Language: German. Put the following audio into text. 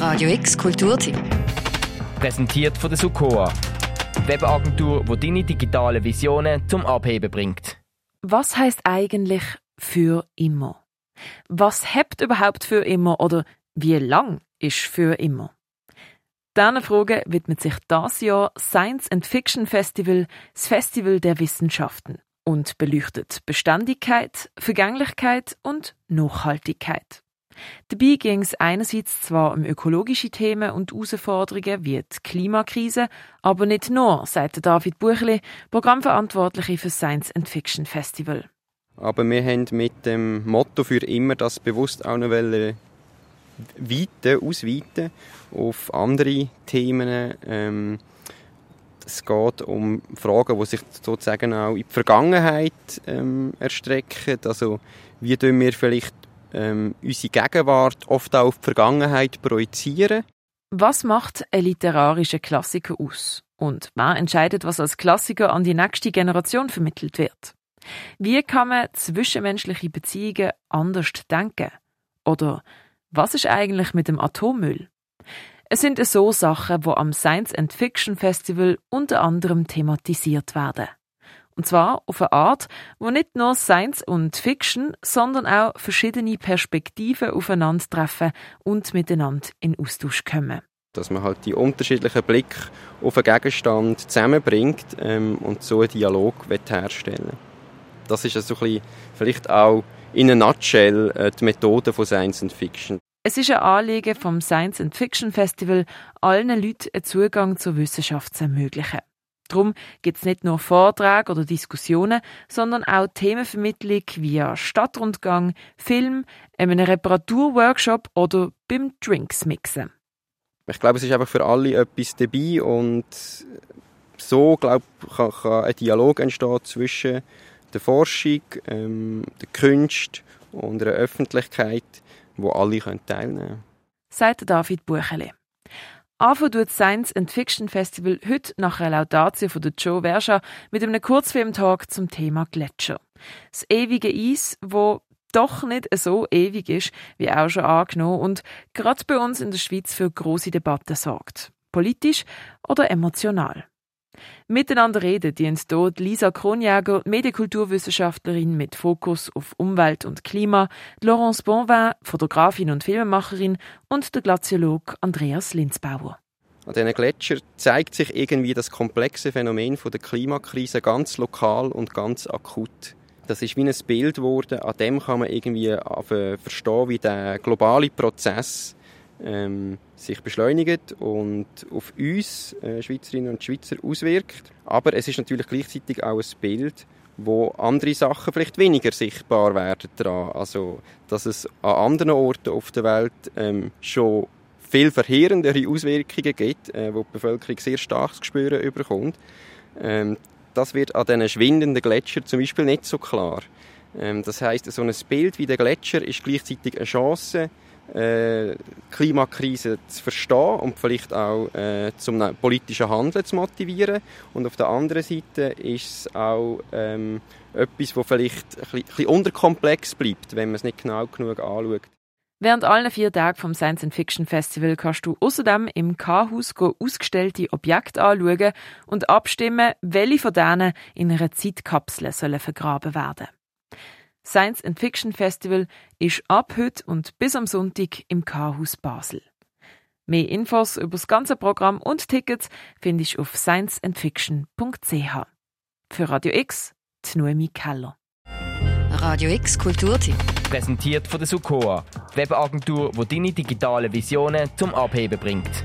Radio X Kulturtipp. Präsentiert von der Sukoa. Webagentur, die deine digitalen Visionen zum Abheben bringt. Was heißt eigentlich für immer? Was hebt überhaupt für immer oder wie lang ist für immer? Diesen Frage widmet sich das Jahr Science and Fiction Festival, das Festival der Wissenschaften, und beleuchtet Beständigkeit, Vergänglichkeit und Nachhaltigkeit. Dabei ging es einerseits zwar um ökologische Themen und Herausforderungen wie die Klimakrise, aber nicht nur, sagt David Buchli, Programmverantwortliche für Science and Fiction Festival. Aber wir haben mit dem Motto für immer das bewusst auch noch weiten, ausweiten auf andere Themen. Ähm, es geht um Fragen, die sich sozusagen auch in die Vergangenheit ähm, erstrecken. Also wie tun wir vielleicht ähm, unsere Gegenwart oft auch auf die Vergangenheit projizieren? Was macht ein literarischer Klassiker aus? Und wer entscheidet, was als Klassiker an die nächste Generation vermittelt wird? Wie kann man zwischenmenschliche Beziehungen anders denken? Oder was ist eigentlich mit dem Atommüll? Es sind so Sachen, wo am Science and Fiction Festival unter anderem thematisiert werden. Und zwar auf eine Art, wo nicht nur Science und Fiction, sondern auch verschiedene Perspektiven aufeinandertreffen und miteinander in Austausch kommen. Dass man halt die unterschiedlichen Blicke auf einen Gegenstand zusammenbringt ähm, und so einen Dialog herstellen Das ist also ein bisschen, vielleicht auch in a nutshell äh, die Methode von Science and Fiction. Es ist ein Anliegen vom Science and Fiction Festival, allen Leuten einen Zugang zur Wissenschaft zu ermöglichen. Darum gibt es nicht nur Vorträge oder Diskussionen, sondern auch Themenvermittlung via Stadtrundgang, Film, einem Reparaturworkshop oder beim Drinksmixen. Ich glaube, es ist einfach für alle etwas dabei und so glaube kann, kann ein Dialog entstehen zwischen der Forschung, ähm, der Kunst und der Öffentlichkeit, wo alle teilnehmen können. Sagt David Bucheli. Anfangen tut Science and Fiction Festival heute nach einer Laudatio von der Joe Versha mit einem Kurzfilmtag zum Thema Gletscher. Das ewige Eis, wo doch nicht so ewig ist, wie auch schon angenommen und gerade bei uns in der Schweiz für große Debatten sorgt. Politisch oder emotional. Miteinander reden dient dort Lisa Kronjäger, Medienkulturwissenschaftlerin mit Fokus auf Umwelt und Klima, Laurence Bonvin, Fotografin und Filmemacherin und der Glaziolog Andreas Linzbauer. An diesen Gletschern zeigt sich irgendwie das komplexe Phänomen der Klimakrise ganz lokal und ganz akut. Das ist wie ein Bild geworden, an dem kann man irgendwie verstehen, wie der globale Prozess ähm, sich beschleunigt und auf uns, äh, Schweizerinnen und Schweizer, auswirkt. Aber es ist natürlich gleichzeitig auch ein Bild, wo andere Sachen vielleicht weniger sichtbar werden daran. Also, dass es an anderen Orten auf der Welt ähm, schon viel verheerendere Auswirkungen gibt, äh, wo die Bevölkerung sehr stark zu spüren überkommt. Ähm, das wird an diesen schwindenden Gletschern zum Beispiel nicht so klar. Ähm, das heißt, so ein Bild wie der Gletscher ist gleichzeitig eine Chance, äh, Klimakrise zu verstehen und vielleicht auch äh, zum politischen Handeln zu motivieren. Und auf der anderen Seite ist es auch ähm, etwas, das vielleicht ein bisschen, unterkomplex bleibt, wenn man es nicht genau genug anschaut. Während allen vier Tagen vom Science Fiction Festival kannst du außerdem im K-Haus ausgestellte Objekte anschauen und abstimmen, welche von denen in einer Zeitkapsel sollen vergraben werden. Science and Fiction Festival ist ab heute und bis am Sonntag im K-Haus Basel. Mehr Infos über das ganze Programm und Tickets findest du auf scienceandfiction.ch. Für Radio X, die Noemi Keller. Radio X Kulturtipp. Präsentiert von der Sukoa, Webagentur, die deine digitalen Visionen zum Abheben bringt.